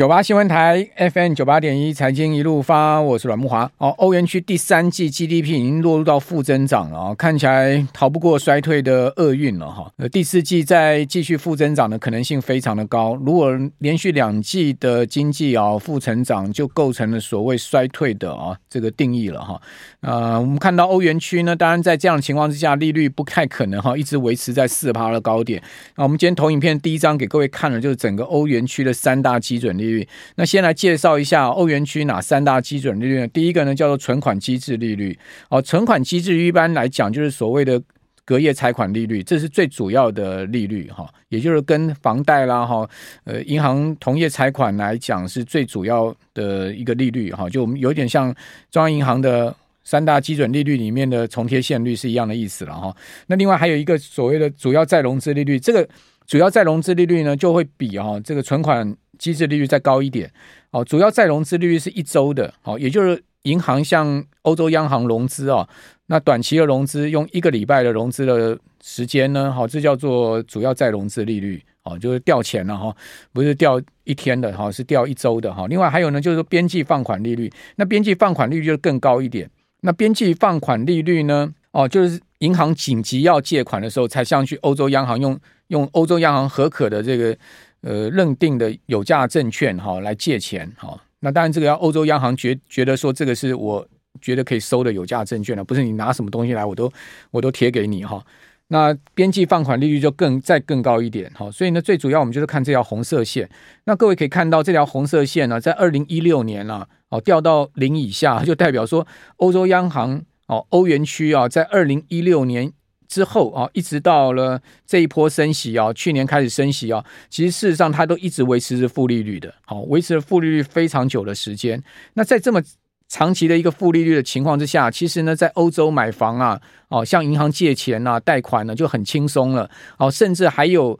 九八新闻台 FM 九八点一财经一路发，我是阮慕华。哦，欧元区第三季 GDP 已经落入到负增长了啊，看起来逃不过衰退的厄运了哈。呃，第四季再继续负增长的可能性非常的高。如果连续两季的经济啊负成长，就构成了所谓衰退的啊这个定义了哈。呃，我们看到欧元区呢，当然在这样的情况之下，利率不太可能哈一直维持在四趴的高点。那我们今天投影片第一张给各位看的就是整个欧元区的三大基准利率。那先来介绍一下欧元区哪三大基准利率呢？第一个呢叫做存款机制利率。哦，存款机制一般来讲就是所谓的隔夜财款利率，这是最主要的利率哈，也就是跟房贷啦哈，呃，银行同业财款来讲是最主要的一个利率哈，就我们有点像中央银行的三大基准利率里面的重贴现率是一样的意思了哈。那另外还有一个所谓的主要再融资利率，这个主要再融资利率呢就会比哈这个存款。机制利率再高一点，哦，主要再融资利率是一周的，哦，也就是银行向欧洲央行融资哦，那短期的融资用一个礼拜的融资的时间呢，好，这叫做主要再融资利率，哦，就是调钱了哈，不是调一天的哈，是调一周的哈。另外还有呢，就是说边际放款利率，那边际放款利率就更高一点，那边际放款利率呢，哦，就是银行紧急要借款的时候，才向去欧洲央行用用欧洲央行核可的这个。呃，认定的有价证券哈，来借钱哈。那当然，这个要欧洲央行觉觉得说，这个是我觉得可以收的有价证券了，不是你拿什么东西来，我都我都贴给你哈。那边际放款利率就更再更高一点哈。所以呢，最主要我们就是看这条红色线。那各位可以看到，这条红色线呢，在二零一六年啊，哦掉到零以下，就代表说欧洲央行哦，欧元区啊，在二零一六年。之后啊，一直到了这一波升息啊，去年开始升息啊，其实事实上它都一直维持着负利率的，好，维持了负利率非常久的时间。那在这么长期的一个负利率的情况之下，其实呢，在欧洲买房啊，哦，向银行借钱啊，贷款呢就很轻松了，哦，甚至还有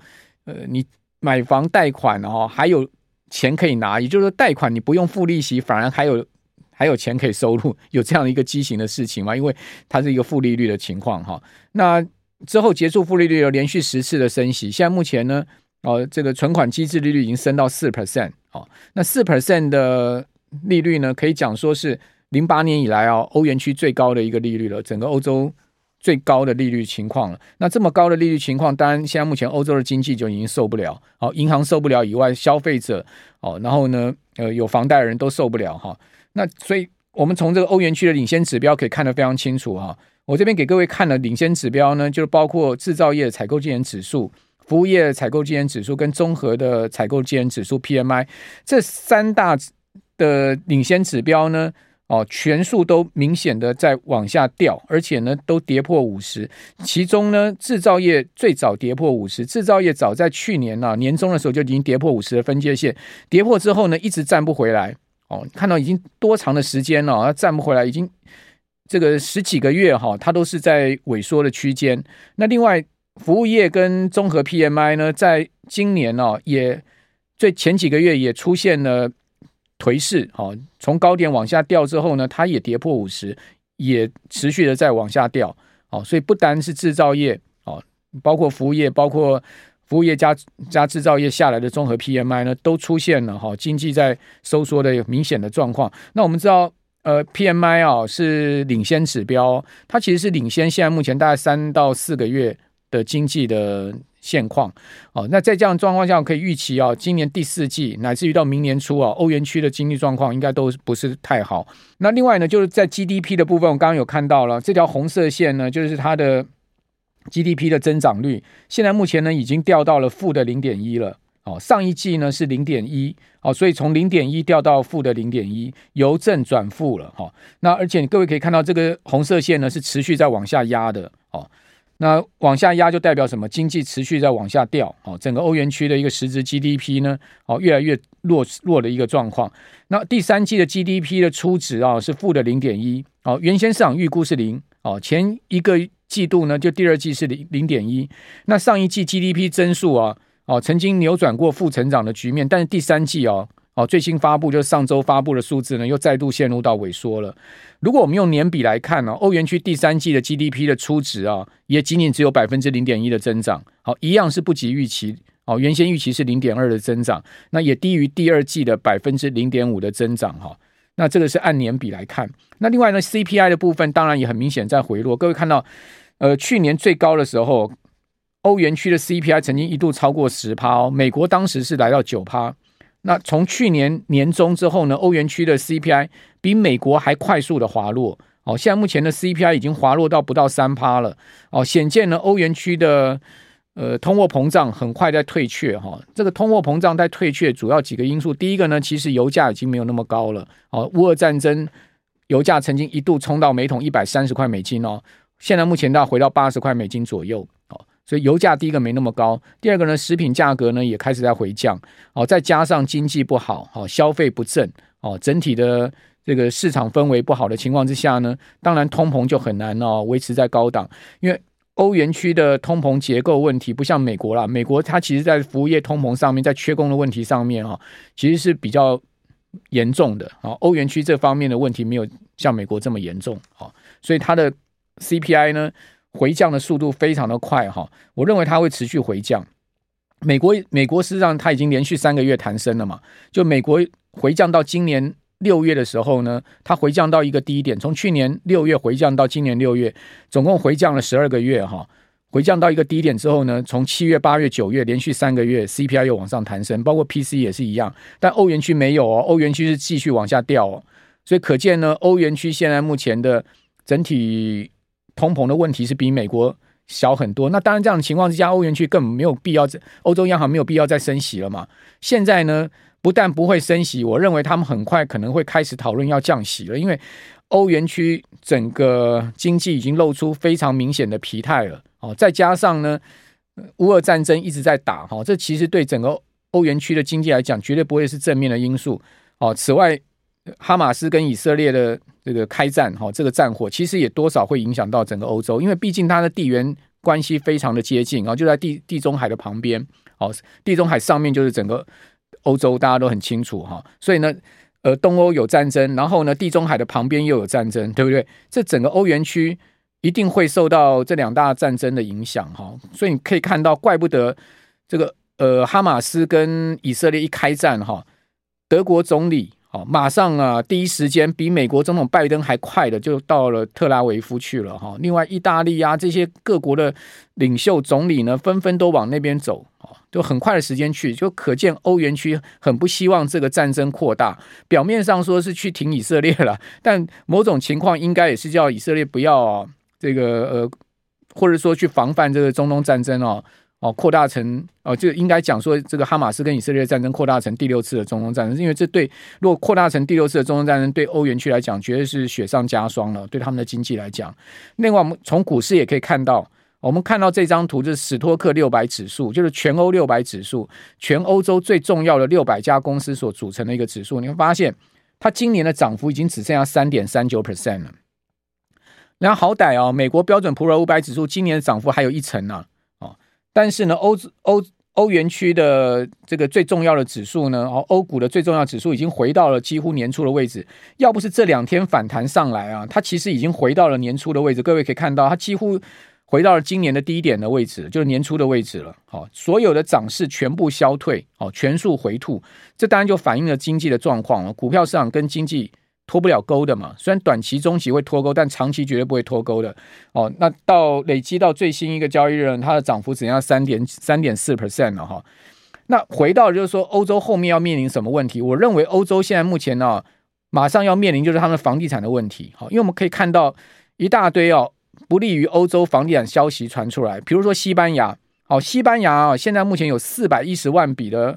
呃，你买房贷款哦，还有钱可以拿，也就是说贷款你不用付利息，反而还有。还有钱可以收入，有这样一个畸形的事情吗？因为它是一个负利率的情况哈。那之后结束负利率有连续十次的升息，现在目前呢，哦，这个存款机制利率已经升到四 percent 哦。那四 percent 的利率呢，可以讲说是零八年以来啊，欧元区最高的一个利率了，整个欧洲最高的利率情况了。那这么高的利率情况，当然现在目前欧洲的经济就已经受不了，哦，银行受不了以外，消费者哦，然后呢，呃，有房贷的人都受不了哈。那所以，我们从这个欧元区的领先指标可以看得非常清楚哈。我这边给各位看的领先指标呢，就是包括制造业采购经理指数、服务业采购经理指数跟综合的采购经理指数 PMI 这三大的领先指标呢，哦，全数都明显的在往下掉，而且呢都跌破五十。其中呢，制造业最早跌破五十，制造业早在去年呢、啊、年中的时候就已经跌破五十的分界线，跌破之后呢，一直站不回来。哦，看到已经多长的时间了，它站不回来，已经这个十几个月哈，它都是在萎缩的区间。那另外，服务业跟综合 PMI 呢，在今年呢，也最前几个月也出现了颓势，哦，从高点往下掉之后呢，它也跌破五十，也持续的在往下掉。哦，所以不单是制造业，哦，包括服务业，包括。服务业加加制造业下来的综合 PMI 呢，都出现了哈经济在收缩的明显的状况。那我们知道，呃，PMI 啊是领先指标，它其实是领先现在目前大概三到四个月的经济的现况。哦，那在这样状况下，我可以预期啊，今年第四季乃至于到明年初啊，欧元区的经济状况应该都不是太好。那另外呢，就是在 GDP 的部分，我刚刚有看到了这条红色线呢，就是它的。GDP 的增长率现在目前呢已经掉到了负的零点一了哦，上一季呢是零点一，哦，所以从零点一掉到负的零点一，由正转负了，哈、哦。那而且各位可以看到，这个红色线呢是持续在往下压的，哦。那往下压就代表什么？经济持续在往下掉，哦，整个欧元区的一个实质 GDP 呢，哦，越来越弱弱的一个状况。那第三季的 GDP 的初值啊是负的零点一，哦，原先市场预估是零，哦，前一个季度呢就第二季是零零点一，那上一季 GDP 增速啊。哦，曾经扭转过负成长的局面，但是第三季哦，哦，最新发布就是上周发布的数字呢，又再度陷入到萎缩了。如果我们用年比来看呢，欧元区第三季的 GDP 的初值啊，也仅仅只有百分之零点一的增长，好，一样是不及预期。哦，原先预期是零点二的增长，那也低于第二季的百分之零点五的增长哈。那这个是按年比来看。那另外呢，CPI 的部分当然也很明显在回落。各位看到，呃，去年最高的时候。欧元区的 CPI 曾经一度超过十趴哦，美国当时是来到九趴。那从去年年中之后呢，欧元区的 CPI 比美国还快速的滑落哦。现在目前的 CPI 已经滑落到不到三趴了哦，显见呢欧元区的呃通货膨胀很快在退却哈。这个通货膨胀在退却，主要几个因素，第一个呢，其实油价已经没有那么高了哦。乌俄战争，油价曾经一度冲到每桶一百三十块美金哦，现在目前要回到八十块美金左右哦。所以油价第一个没那么高，第二个呢，食品价格呢也开始在回降，哦，再加上经济不好，哦，消费不振，哦，整体的这个市场氛围不好的情况之下呢，当然通膨就很难哦维持在高档，因为欧元区的通膨结构问题不像美国啦，美国它其实在服务业通膨上面，在缺工的问题上面啊，其实是比较严重的啊，欧元区这方面的问题没有像美国这么严重啊，所以它的 CPI 呢。回降的速度非常的快哈，我认为它会持续回降。美国美国实际上它已经连续三个月弹升了嘛，就美国回降到今年六月的时候呢，它回降到一个低点，从去年六月回降到今年六月，总共回降了十二个月哈，回降到一个低点之后呢，从七月、八月、九月连续三个月 CPI 又往上弹升，包括 PC 也是一样，但欧元区没有哦，欧元区是继续往下掉哦，所以可见呢，欧元区现在目前的整体。通膨的问题是比美国小很多，那当然这样的情况之下，欧元区根本没有必要，欧洲央行没有必要再升息了嘛。现在呢，不但不会升息，我认为他们很快可能会开始讨论要降息了，因为欧元区整个经济已经露出非常明显的疲态了。哦，再加上呢，乌俄战争一直在打，哈，这其实对整个欧元区的经济来讲，绝对不会是正面的因素。哦，此外。哈马斯跟以色列的这个开战，哈，这个战火其实也多少会影响到整个欧洲，因为毕竟它的地缘关系非常的接近啊，就在地地中海的旁边，哦，地中海上面就是整个欧洲，大家都很清楚哈，所以呢，呃，东欧有战争，然后呢，地中海的旁边又有战争，对不对？这整个欧元区一定会受到这两大战争的影响哈，所以你可以看到，怪不得这个呃，哈马斯跟以色列一开战哈，德国总理。好，马上啊，第一时间比美国总统拜登还快的就到了特拉维夫去了哈。另外，意大利啊这些各国的领袖总理呢，纷纷都往那边走，就很快的时间去，就可见欧元区很不希望这个战争扩大。表面上说是去挺以色列了，但某种情况应该也是叫以色列不要啊，这个呃，或者说去防范这个中东战争哦。哦，扩大成哦，就应该讲说，这个哈马斯跟以色列战争扩大成第六次的中东战争，因为这对如果扩大成第六次的中东战争，对欧元区来讲，绝对是雪上加霜了。对他们的经济来讲，另外我们从股市也可以看到，我们看到这张图就是史托克六百指数，就是全欧六百指数，全欧洲最重要的六百家公司所组成的一个指数。你会发现，它今年的涨幅已经只剩下三点三九 percent 了。然后好歹哦，美国标准普尔五百指数今年的涨幅还有一成呢、啊。但是呢，欧欧欧元区的这个最重要的指数呢，哦，欧股的最重要指数已经回到了几乎年初的位置。要不是这两天反弹上来啊，它其实已经回到了年初的位置。各位可以看到，它几乎回到了今年的低点的位置，就是年初的位置了。好，所有的涨势全部消退，哦，全数回吐。这当然就反映了经济的状况了。股票市场跟经济。脱不了钩的嘛，虽然短期、中期会脱钩，但长期绝对不会脱钩的。哦，那到累积到最新一个交易日，它的涨幅只剩下三点三点四 percent 了哈。那回到就是说，欧洲后面要面临什么问题？我认为欧洲现在目前呢、马上要面临就是他们房地产的问题。好，因为我们可以看到一大堆哦不利于欧洲房地产消息传出来，比如说西班牙。好，西班牙啊，现在目前有四百一十万笔的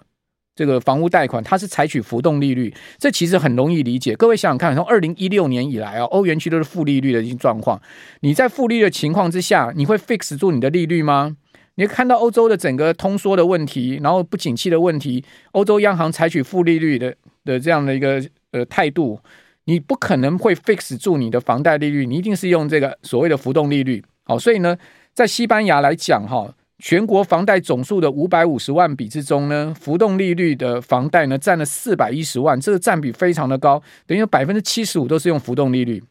这个房屋贷款，它是采取浮动利率，这其实很容易理解。各位想想看，从二零一六年以来啊，欧元区都是负利率的一些状况。你在负利率的情况之下，你会 fix 住你的利率吗？你看到欧洲的整个通缩的问题，然后不景气的问题，欧洲央行采取负利率的的这样的一个呃态度，你不可能会 fix 住你的房贷利率，你一定是用这个所谓的浮动利率。好，所以呢，在西班牙来讲，哈，全国房贷总数的五百五十万笔之中呢，浮动利率的房贷呢占了四百一十万，这个占比非常的高，等于百分之七十五都是用浮动利率。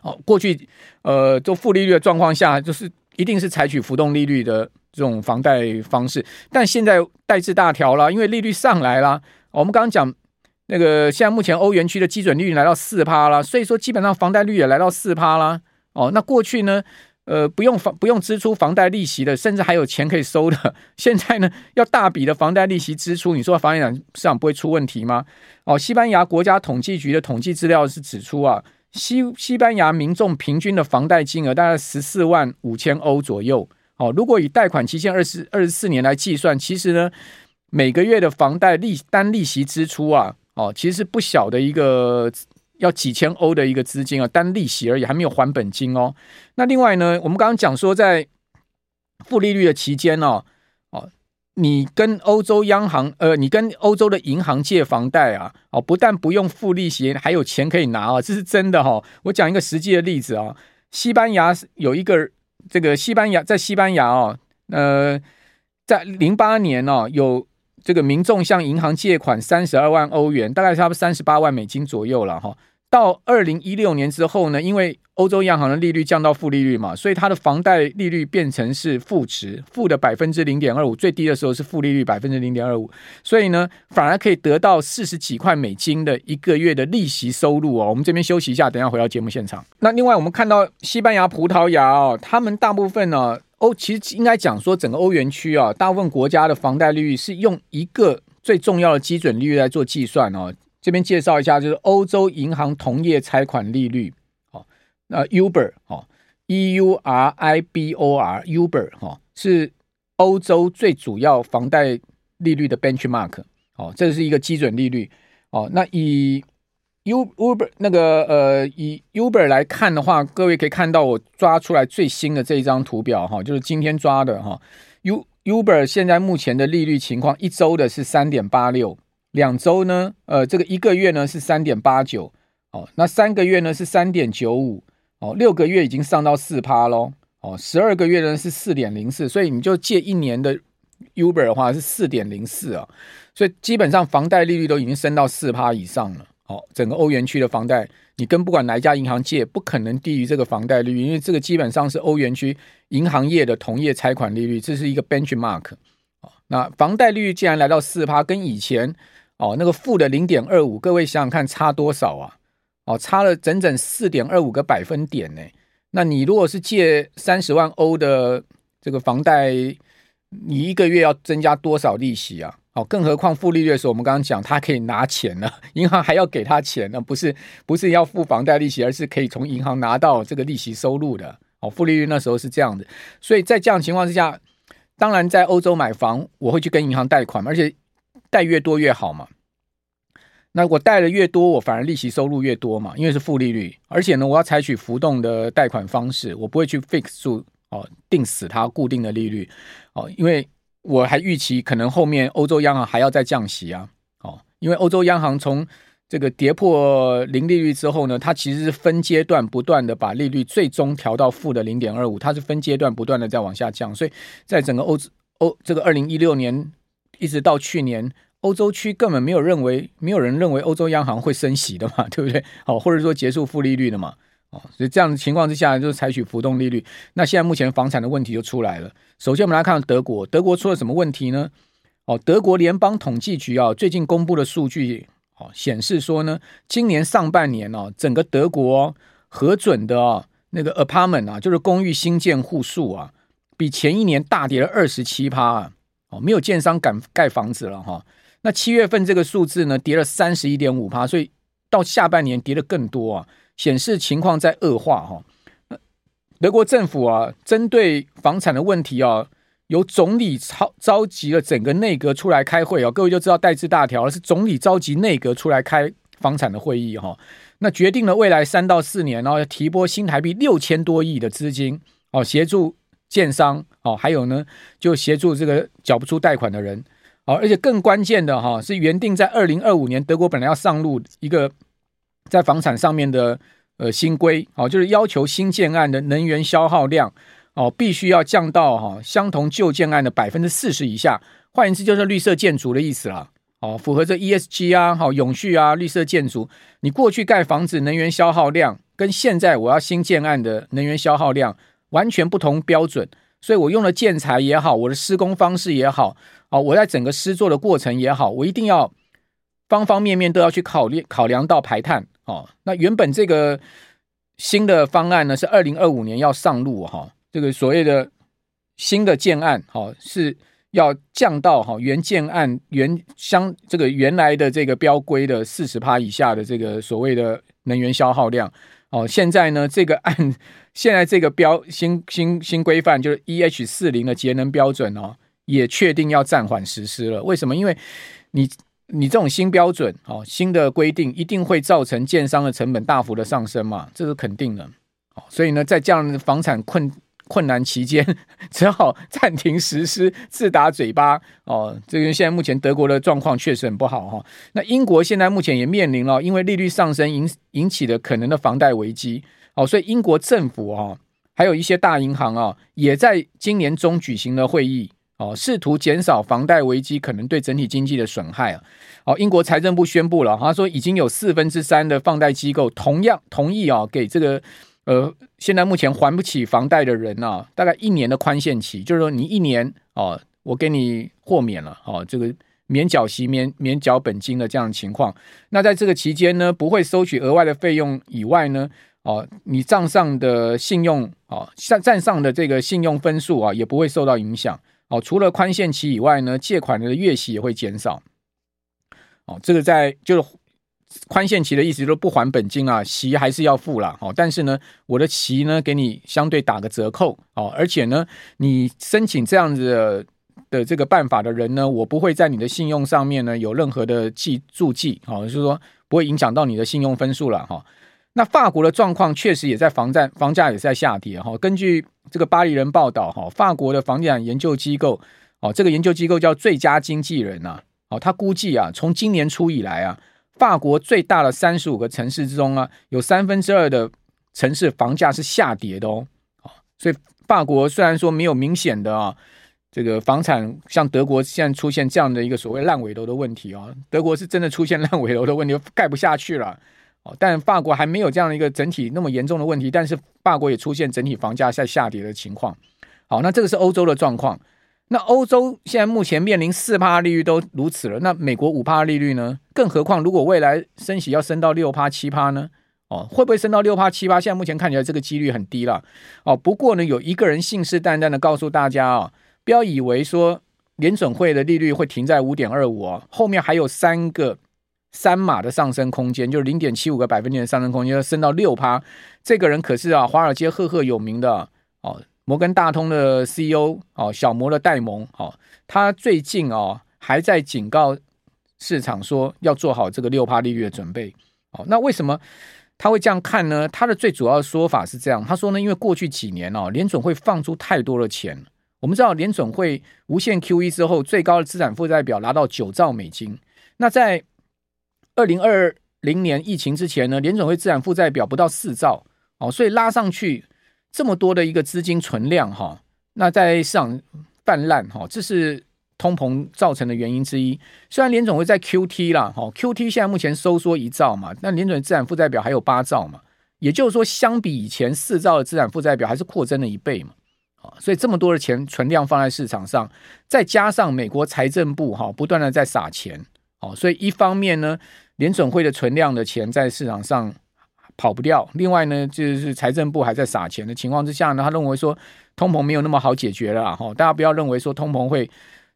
好，过去呃做负利率的状况下，就是一定是采取浮动利率的这种房贷方式，但现在贷字大条了，因为利率上来了。我们刚刚讲那个，现在目前欧元区的基准利率来到四趴了，所以说基本上房贷率也来到四趴啦。哦，那过去呢？呃，不用房不用支出房贷利息的，甚至还有钱可以收的。现在呢，要大笔的房贷利息支出，你说房地产市场不会出问题吗？哦，西班牙国家统计局的统计资料是指出啊，西西班牙民众平均的房贷金额大概十四万五千欧左右。哦，如果以贷款期限二十二十四年来计算，其实呢，每个月的房贷利单利息支出啊，哦，其实是不小的一个。要几千欧的一个资金啊，单利息而已，还没有还本金哦。那另外呢，我们刚刚讲说，在负利率的期间哦，哦，你跟欧洲央行，呃，你跟欧洲的银行借房贷啊，哦，不但不用付利息，还有钱可以拿啊，这是真的哈、哦。我讲一个实际的例子啊，西班牙有一个这个西班牙在西班牙哦，呃，在零八年哦，有。这个民众向银行借款三十二万欧元，大概差不多三十八万美金左右了哈。到二零一六年之后呢，因为欧洲央行的利率降到负利率嘛，所以它的房贷利率变成是负值，负的百分之零点二五，最低的时候是负利率百分之零点二五，所以呢，反而可以得到四十几块美金的一个月的利息收入哦。我们这边休息一下，等下回到节目现场。那另外我们看到西班牙、葡萄牙哦，他们大部分呢。欧其实应该讲说，整个欧元区啊，大部分国家的房贷利率是用一个最重要的基准利率来做计算哦。这边介绍一下，就是欧洲银行同业拆款利率，哦，那 Uber 哦，E U R I B O R Uber 哈，是欧洲最主要房贷利率的 benchmark，哦，这是一个基准利率，哦，那以 U Uber 那个呃，以 Uber 来看的话，各位可以看到我抓出来最新的这一张图表哈，就是今天抓的哈。U Uber 现在目前的利率情况，一周的是三点八六，两周呢，呃，这个一个月呢是三点八九，哦，那三个月呢是三点九五，哦，六个月已经上到四趴喽，哦，十二个月呢是四点零四，所以你就借一年的 Uber 的话是四点零四啊，所以基本上房贷利率都已经升到四趴以上了。哦，整个欧元区的房贷，你跟不管哪一家银行借，不可能低于这个房贷利率，因为这个基本上是欧元区银行业的同业拆款利率，这是一个 benchmark。那房贷利率既然来到四趴，跟以前哦那个负的零点二五，各位想想看差多少啊？哦，差了整整四点二五个百分点呢。那你如果是借三十万欧的这个房贷，你一个月要增加多少利息啊？哦，更何况负利率的时候，我们刚刚讲他可以拿钱呢，银行还要给他钱呢，不是不是要付房贷利息，而是可以从银行拿到这个利息收入的。哦，负利率那时候是这样的，所以在这样情况之下，当然在欧洲买房，我会去跟银行贷款，而且贷越多越好嘛。那我贷的越多，我反而利息收入越多嘛，因为是负利率，而且呢，我要采取浮动的贷款方式，我不会去 fix 住哦，定死它固定的利率哦，因为。我还预期可能后面欧洲央行还要再降息啊，哦，因为欧洲央行从这个跌破零利率之后呢，它其实是分阶段不断的把利率最终调到负的零点二五，它是分阶段不断的在往下降，所以在整个欧洲欧这个二零一六年一直到去年，欧洲区根本没有认为没有人认为欧洲央行会升息的嘛，对不对？好，或者说结束负利率的嘛。哦，所以这样的情况之下，就是采取浮动利率。那现在目前房产的问题就出来了。首先，我们来看德国，德国出了什么问题呢？哦，德国联邦统计局啊，最近公布的数据，哦，显示说呢，今年上半年哦，整个德国核准的啊那个 apartment 啊，就是公寓新建户数啊，比前一年大跌了二十七趴啊。哦，没有建商敢盖房子了哈。那七月份这个数字呢，跌了三十一点五趴，所以到下半年跌得更多啊。显示情况在恶化哈，德国政府啊，针对房产的问题啊，由总理召召集了整个内阁出来开会哦，各位就知道代志大条了，是总理召集内阁出来开房产的会议哈、哦。那决定了未来三到四年，然后要提拨新台币六千多亿的资金哦，协助建商哦，还有呢，就协助这个缴不出贷款的人哦，而且更关键的哈，是原定在二零二五年德国本来要上路一个在房产上面的呃新规哦，就是要求新建案的能源消耗量哦，必须要降到哈相同旧建案的百分之四十以下，换言之就是绿色建筑的意思啦。哦，符合这 ESG 啊，好永续啊，绿色建筑。你过去盖房子能源消耗量，跟现在我要新建案的能源消耗量完全不同标准，所以我用的建材也好，我的施工方式也好，哦，我在整个施作的过程也好，我一定要方方面面都要去考虑考量到排碳。哦，那原本这个新的方案呢，是二零二五年要上路哈，这个所谓的新的建案，好是。要降到哈原建案原相这个原来的这个标规的四十趴以下的这个所谓的能源消耗量哦，现在呢这个按 现在这个标新新新规范就是 EH 四零的节能标准哦，也确定要暂缓实施了。为什么？因为你你这种新标准哦，新的规定一定会造成建商的成本大幅的上升嘛，这是肯定的。哦，所以呢，在这样的房产困。困难期间，只好暂停实施，自打嘴巴哦。这个现在目前德国的状况确实很不好哈。那英国现在目前也面临了因为利率上升引引起的可能的房贷危机哦，所以英国政府啊，还有一些大银行啊，也在今年中举行了会议哦，试图减少房贷危机可能对整体经济的损害啊。哦，英国财政部宣布了，他说已经有四分之三的放贷机构同样同意啊，给这个。呃，现在目前还不起房贷的人呢、啊，大概一年的宽限期，就是说你一年哦，我给你豁免了哦，这个免缴息、免免缴本金的这样的情况。那在这个期间呢，不会收取额外的费用以外呢，哦，你账上的信用哦，账账上的这个信用分数啊，也不会受到影响哦。除了宽限期以外呢，借款的月息也会减少。哦，这个在就是。宽限期的意思就是不还本金啊，息还是要付了哦。但是呢，我的息呢给你相对打个折扣哦，而且呢，你申请这样子的，的这个办法的人呢，我不会在你的信用上面呢有任何的记注记哦，就是说不会影响到你的信用分数了哈。那法国的状况确实也在房价房价也在下跌哈。根据这个巴黎人报道哈，法国的房地产研究机构哦，这个研究机构叫最佳经纪人呐哦，他估计啊，从今年初以来啊。法国最大的三十五个城市之中啊，有三分之二的城市房价是下跌的哦。所以法国虽然说没有明显的啊，这个房产像德国现在出现这样的一个所谓烂尾楼的问题啊，德国是真的出现烂尾楼的问题，盖不下去了。哦，但法国还没有这样的一个整体那么严重的问题，但是法国也出现整体房价在下跌的情况。好，那这个是欧洲的状况。那欧洲现在目前面临四趴利率都如此了，那美国五趴利率呢？更何况如果未来升息要升到六趴七趴呢？哦，会不会升到六趴七趴？现在目前看起来这个几率很低了。哦，不过呢，有一个人信誓旦旦的告诉大家啊、哦，不要以为说联准会的利率会停在五点二五啊，后面还有三个三码的上升空间，就是零点七五个百分点的上升空间，要升到六趴。这个人可是啊，华尔街赫赫有名的哦。摩根大通的 CEO 哦，小摩的戴蒙哦，他最近哦还在警告市场说要做好这个六趴利率的准备哦。那为什么他会这样看呢？他的最主要的说法是这样，他说呢，因为过去几年哦，联准会放出太多的钱。我们知道联准会无限 QE 之后，最高的资产负债表拿到九兆美金。那在二零二零年疫情之前呢，联准会资产负债表不到四兆哦，所以拉上去。这么多的一个资金存量哈，那在市场泛滥哈，这是通膨造成的原因之一。虽然联准会在 QT 啦，哈，QT 现在目前收缩一兆嘛，那联准资产负债表还有八兆嘛，也就是说，相比以前四兆的资产负债表还是扩增了一倍嘛，啊，所以这么多的钱存量放在市场上，再加上美国财政部哈不断的在撒钱，哦，所以一方面呢，联准会的存量的钱在市场上。跑不掉。另外呢，就是财政部还在撒钱的情况之下呢，他认为说通膨没有那么好解决了哈。大家不要认为说通膨会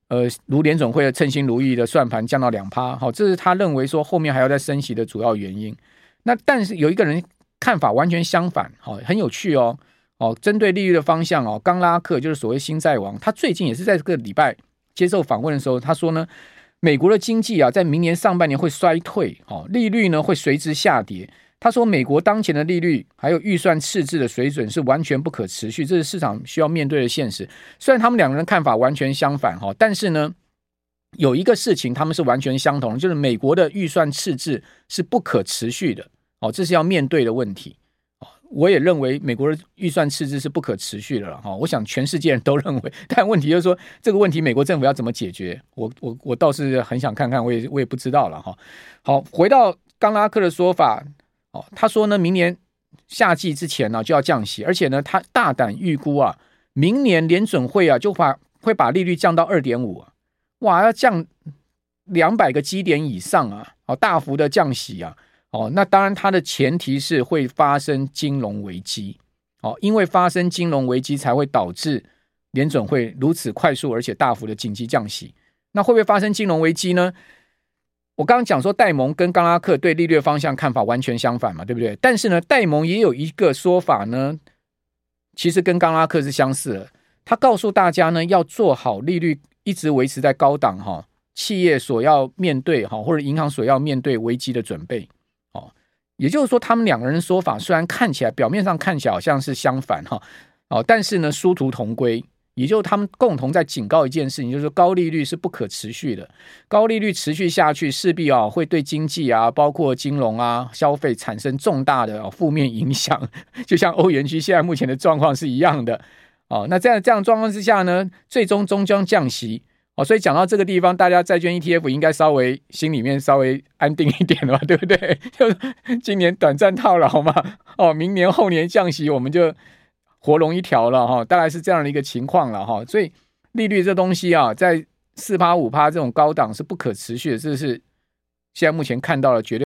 呃如联准会的称心如意的算盘降到两趴，好，这是他认为说后面还要再升息的主要原因。那但是有一个人看法完全相反，好，很有趣哦。哦，针对利率的方向哦，刚拉克就是所谓新债王，他最近也是在这个礼拜接受访问的时候，他说呢，美国的经济啊，在明年上半年会衰退，哦，利率呢会随之下跌。他说，美国当前的利率还有预算赤字的水准是完全不可持续，这是市场需要面对的现实。虽然他们两个人看法完全相反，哈，但是呢，有一个事情他们是完全相同，就是美国的预算赤字是不可持续的，哦，这是要面对的问题。我也认为美国的预算赤字是不可持续的了哈，我想全世界人都认为，但问题就是说这个问题美国政府要怎么解决？我我我倒是很想看看，我也我也不知道了哈。好，回到刚拉克的说法，哦，他说呢，明年夏季之前呢就要降息，而且呢，他大胆预估啊，明年联准会啊就把会把利率降到二点五，哇，要降两百个基点以上啊，好大幅的降息啊。哦，那当然，它的前提是会发生金融危机，哦，因为发生金融危机才会导致联准会如此快速而且大幅的紧急降息。那会不会发生金融危机呢？我刚刚讲说，戴蒙跟冈拉克对利率方向看法完全相反嘛，对不对？但是呢，戴蒙也有一个说法呢，其实跟冈拉克是相似的。他告诉大家呢，要做好利率一直维持在高档哈，企业所要面对哈，或者银行所要面对危机的准备。也就是说，他们两个人说法虽然看起来表面上看起来好像是相反哈，哦，但是呢，殊途同归。也就是他们共同在警告一件事情，就是高利率是不可持续的，高利率持续下去，势必啊会对经济啊，包括金融啊、消费产生重大的负面影响。就像欧元区现在目前的状况是一样的。哦，那这样这样状况之下呢，最终终将降息。哦，所以讲到这个地方，大家债券 ETF 应该稍微心里面稍微安定一点了吧，对不对？就今年短暂套牢嘛，哦，明年后年降息，我们就活龙一条了哈，大概是这样的一个情况了哈。所以利率这东西啊，在四趴五趴这种高档是不可持续的，这是现在目前看到的绝对。